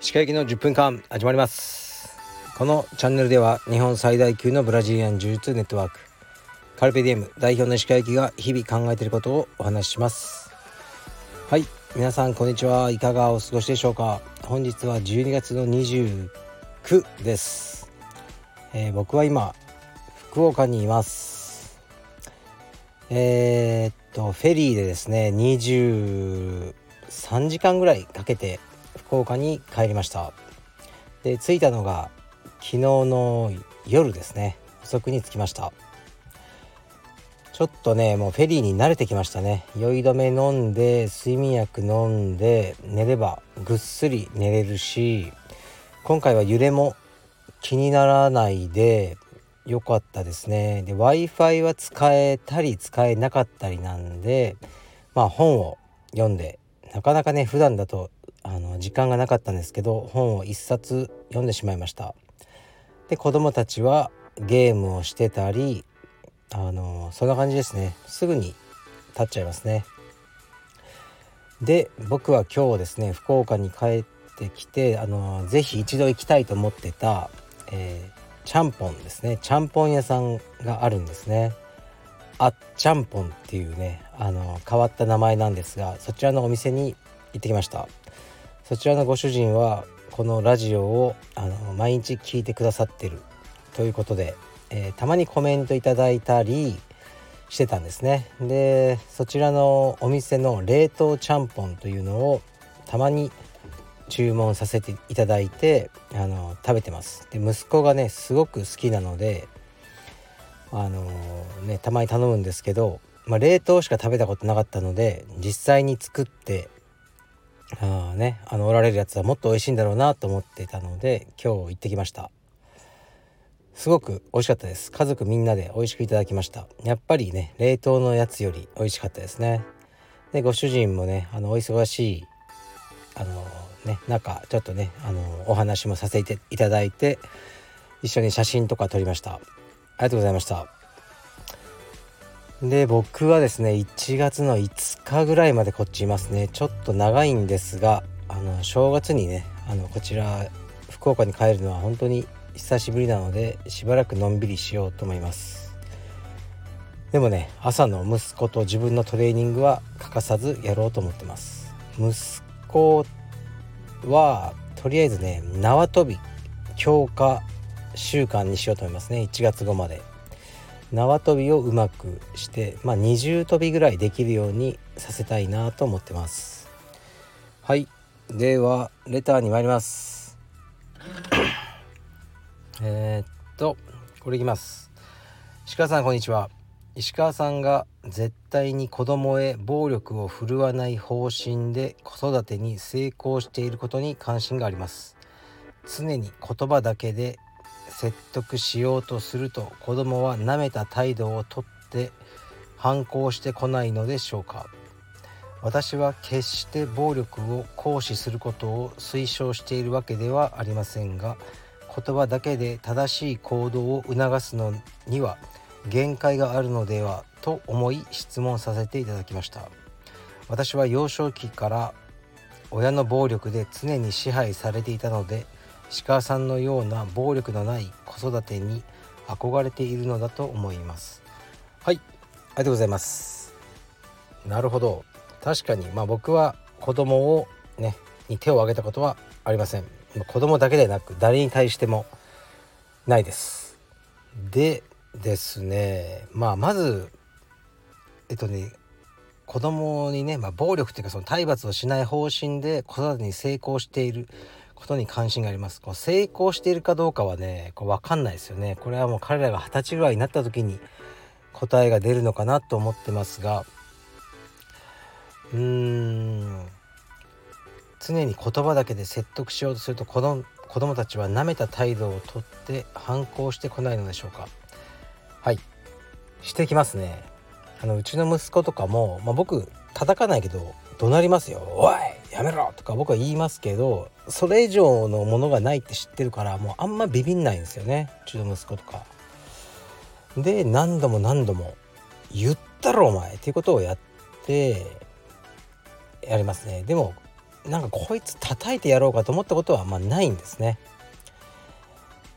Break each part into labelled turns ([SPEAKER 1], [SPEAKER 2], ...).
[SPEAKER 1] 歯科行きの10分間始まります。このチャンネルでは日本最大級のブラジリアン柔術ネットワークカルペディエム代表の歯科行きが日々考えていることをお話しします。はい皆さんこんにちはいかがお過ごしでしょうか。本日は12月の29です、えー、僕は今福岡にいます。えー、っとフェリーでですね23時間ぐらいかけて福岡に帰りました。で着いたのが昨日の夜ですね。遅くに着きました。ちょっとねもうフェリーに慣れてきましたね。酔い止め飲んで睡眠薬飲んで寝ればぐっすり寝れるし今回は揺れも気にならないで良かったですね。で w i f i は使えたり使えなかったりなんでまあ本を読んでなかなかね普段だとあの時間がなかったんですけど本を1冊読んでしまいました。で子供たちはゲームをしてたりあのそんな感じですね。すぐに立っちゃいますね。で僕は今日ですね福岡に帰ってきてあのぜひ一度行きたいと思ってた、えー、ちゃんぽんですね。ちゃんぽん屋さんがあるんですね。あっちゃんぽんっていうねあの変わった名前なんですがそちらのお店に行ってきました。そちらのご主人はこのラジオをあの毎日聞いてくださってる。ということでえー、たまにコメントいただいたりしてたんですね。でそちらのお店の冷凍ちゃんぽんというのをたまに注文させていただいてあの食べてます。で息子がねすごく好きなのであのねたまに頼むんですけど、まあ、冷凍しか食べたことなかったので実際に作ってあねあのおられるやつはもっと美味しいんだろうなと思ってたので今日行ってきました。すごく美味しかったです。家族みんなで美味しくいただきました。やっぱりね冷凍のやつより美味しかったですね。でご主人もねあのお忙しいあのね中ちょっとねあのお話もさせていただいて一緒に写真とか撮りました。ありがとうございました。で僕はですね1月の5日ぐらいまでこっちいますね。ちょっと長いんですがあの正月にねあのこちら福岡に帰るのは本当に久しぶりなのでしばらくのんびりしようと思います。でもね朝の息子と自分のトレーニングは欠かさずやろうと思ってます。息子はとりあえずね縄跳び強化習慣にしようと思いますね。1月後まで。縄跳びをうまくしてまあ二重跳びぐらいできるようにさせたいなと思ってます。はい。ではレターに参ります。えー、っとこれいきます。石川さんこんにちは。石川さんが絶対に子供へ暴力を振るわない方針で子育てに成功していることに関心があります。常に言葉だけで説得しようとすると子供は舐めた態度をとって反抗してこないのでしょうか。私は決して暴力を行使することを推奨しているわけではありませんが言葉だけで正しい行動を促すのには限界があるのではと思い質問させていただきました。私は幼少期から親の暴力で常に支配されていたので鹿さんのような暴力のない子育てに憧れているのだと思います。はいありがとうございます。なるほど。確かにまあ僕は子供をねに手を挙げたことはありません。子供だけでなく誰に対してもないです。でですねまあまずえっとね子供にね、まあ、暴力っていうかその体罰をしない方針で子育てに成功していることに関心があります。こう成功しているかどうかはねこう分かんないですよね。これはもう彼らが二十歳ぐらいになった時に答えが出るのかなと思ってますがうーん常に言葉だけで説得しようとすると子供子供たちは舐めた態度をとって反抗してこないのでしょうか。はい。してきますね。あのうちの息子とかも、まあ、僕叩かないけど怒鳴りますよ「おいやめろ!」とか僕は言いますけどそれ以上のものがないって知ってるからもうあんまビビんないんですよね。うちの息子とか。で何度も何度も言ったろお前！っていうことをやってやりますね。でもなんかこいつ叩いてやろうかと思ったことはまあないんですね。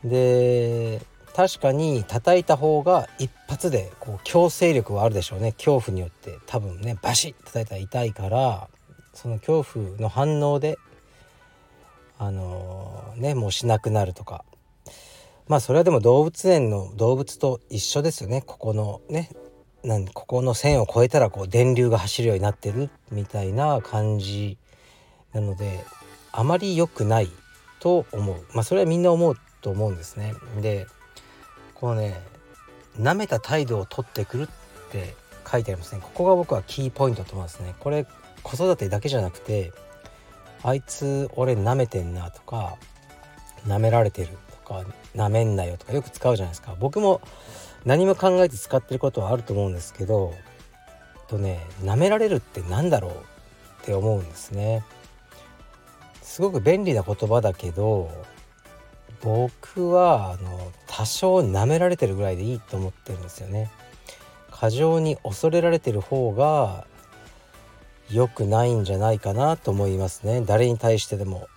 [SPEAKER 1] で確かに叩いた方が一発でこう強制力はあるでしょうね。恐怖によって。多分ねバシッ叩いたら痛いからその恐怖の反応であのー、ねもうしなくなるとか。まあそれはでも動物園の動物と一緒ですよね。ここのねなんここの線を越えたらこう電流が走るようになってるみたいな感じ。なのであまり良くないと思う。まあそれはみんな思うと思うんですね。でこのね舐めた態度をとってくるって書いてありますね。ここが僕はキーポイントと思いますね。これ子育てだけじゃなくてあいつ俺舐めてんなとか舐められてるとか舐めんなよとかよく使うじゃないですか。僕も何も考えて使ってることはあると思うんですけどとね舐められるって何だろうって思うんですね。すごく便利な言葉だけど僕はあの多少舐められてるぐらいでいいと思ってるんですよね。過剰に恐れられてる方が良くないんじゃないかなと思いますね。誰に対してでも。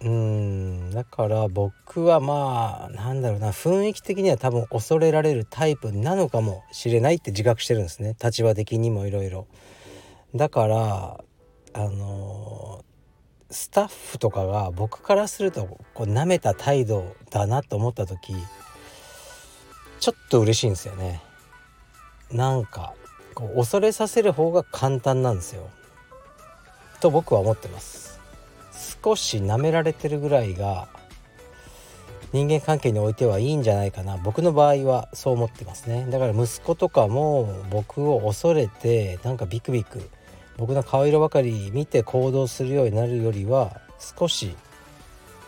[SPEAKER 1] うんだから僕はまあなんだろうな。雰囲気的には多分恐れられるタイプなのかもしれないって自覚してるんですね。立場的にもいろいろだからあのスタッフとかが僕からするとこう舐めた態度だなと思った時ちょっと嬉しいんですよね。なんかこう恐れさせる方が簡単なんですよ。と僕は思ってます。少し舐められてるぐらいが人間関係においてはいいんじゃないかな。僕の場合はそう思ってますね。だから息子とかも僕を恐れてなんかビクビク僕の顔色ばかり見て行動するようになるよりは少し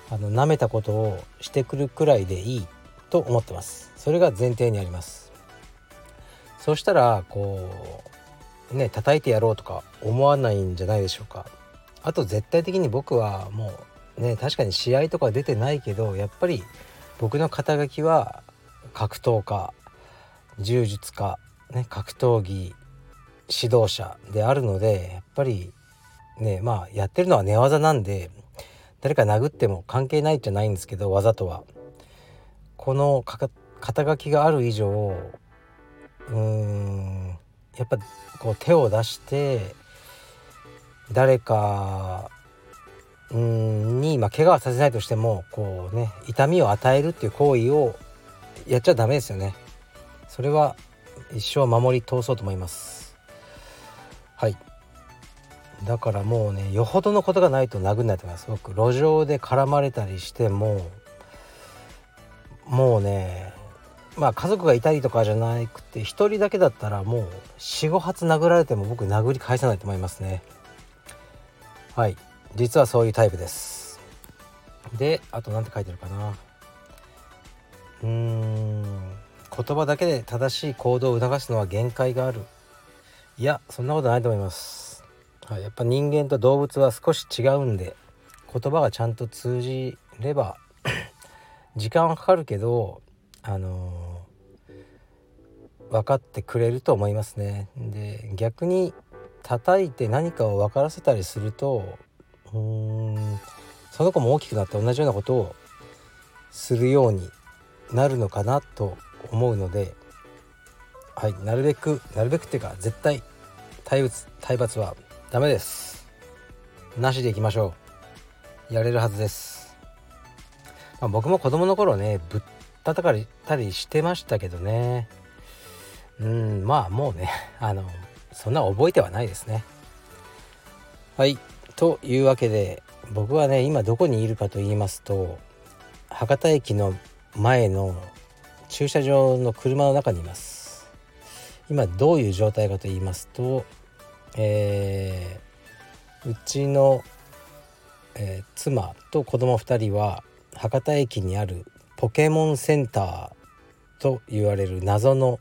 [SPEAKER 1] あの舐めたことをしてくるくらいでいいと思ってます。それが前提にあります。そしたらこうね叩いてやろうとか思わないんじゃないでしょうか。あと絶対的に僕はもうね確かに試合とか出てないけどやっぱり僕の肩書きは格闘家柔術家、ね、格闘技指導者であるのでやっぱりねまあやってるのは寝技なんで誰か殴っても関係ないじゃないんですけど技とは。この肩書きがある以上うーんやっぱこう手を出して誰かに、まあ、怪我はさせないとしてもこうね痛みを与えるっていう行為をやっちゃダメですよね。それは一生守り通そうと思います。はい。だからもうねよほどのことがないと殴んないと思います僕路上で絡まれたりしてももうねまあ家族がいたりとかじゃなくて1人だけだったらもう45発殴られても僕殴り返さないと思いますね。はい。実はそういうタイプです。であと何て書いてるかな。うーん。言葉だけで正しい行動を促すのは限界がある。いやそんなことないと思います、はい、やっぱ人間と動物は少し違うんで言葉がちゃんと通じれば 時間はかかるけどあのー、分かってくれると思いますね。で逆に叩いて何かを分からせたりするとうーんその子も大きくなって同じようなことをするようになるのかなと思うのではいなるべくなるべくっていうか絶対体罰体罰はダメです。なしでいきましょう。やれるはずです、まあ、僕も子供の頃ねぶったたかれたりしてましたけどね。うんまあもうね あのそんな覚えてはないですね。はいというわけで僕はね今どこにいるかと言いますと博多駅の前の駐車場の車の中にいます。今どういう状態かと言いますとえー、うちの、えー、妻と子供2人は博多駅にあるポケモンセンターと言われる謎の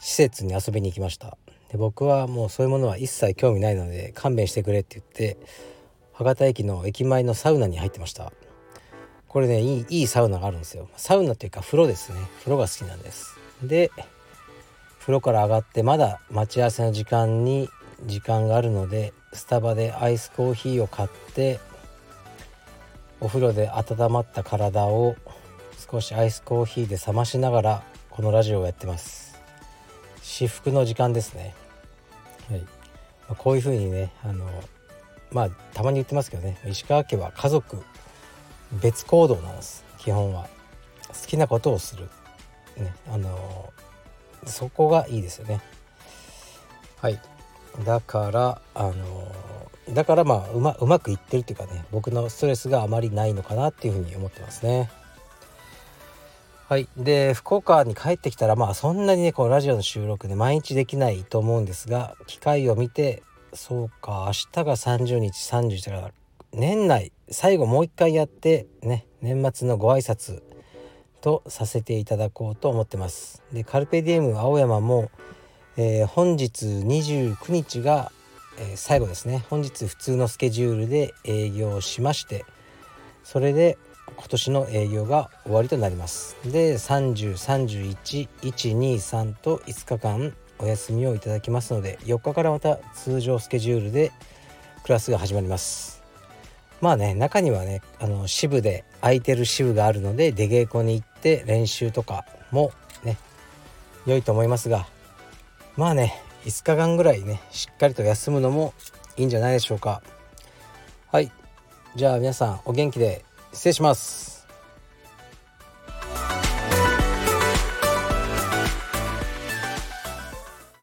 [SPEAKER 1] 施設に遊びに行きました。で僕はもうそういうものは一切興味ないので勘弁してくれって言って博多駅の駅前のサウナに入ってました。これねいいいいサウナがあるんですよ。サウナというか風呂ですね。風呂が好きなんです。で風呂から上がってまだ待ち合わせの時間に時間があるのでスタバでアイスコーヒーを買ってお風呂で温まった体を少しアイスコーヒーで冷ましながらこのラジオをやってます。至福の時間ですね。はい、まあ、こういう風にねあのまあたまに言ってますけどね。石川家は家族別行動なんです。基本は。好きなことをする。ねあのそこがいいですよね。はい。だからあのだからまあうまうまくいってるっていうかね僕のストレスがあまりないのかなっていうふうに思ってますね。はい。で福岡に帰ってきたらまあそんなにねこのラジオの収録ね毎日できないと思うんですが機会を見てそうか明日が30日31だから年内最後もう一回やってね年末のご挨拶とさせていただこうと思ってます。でカルペディエム青山も、えー、本日29日が、えー、最後ですね。本日普通のスケジュールで営業しましてそれで今年の営業が終わりとなります。で30311123と5日間お休みをいただきますので4日からまた通常スケジュールでクラスが始まります。まあね中にはねあの支部で空いてる支部があるので出稽古に行って練習とかもね良いと思いますがまあね5日間ぐらいねしっかりと休むのもいいんじゃないでしょうか。はい。じゃあ皆さんお元気で失礼します。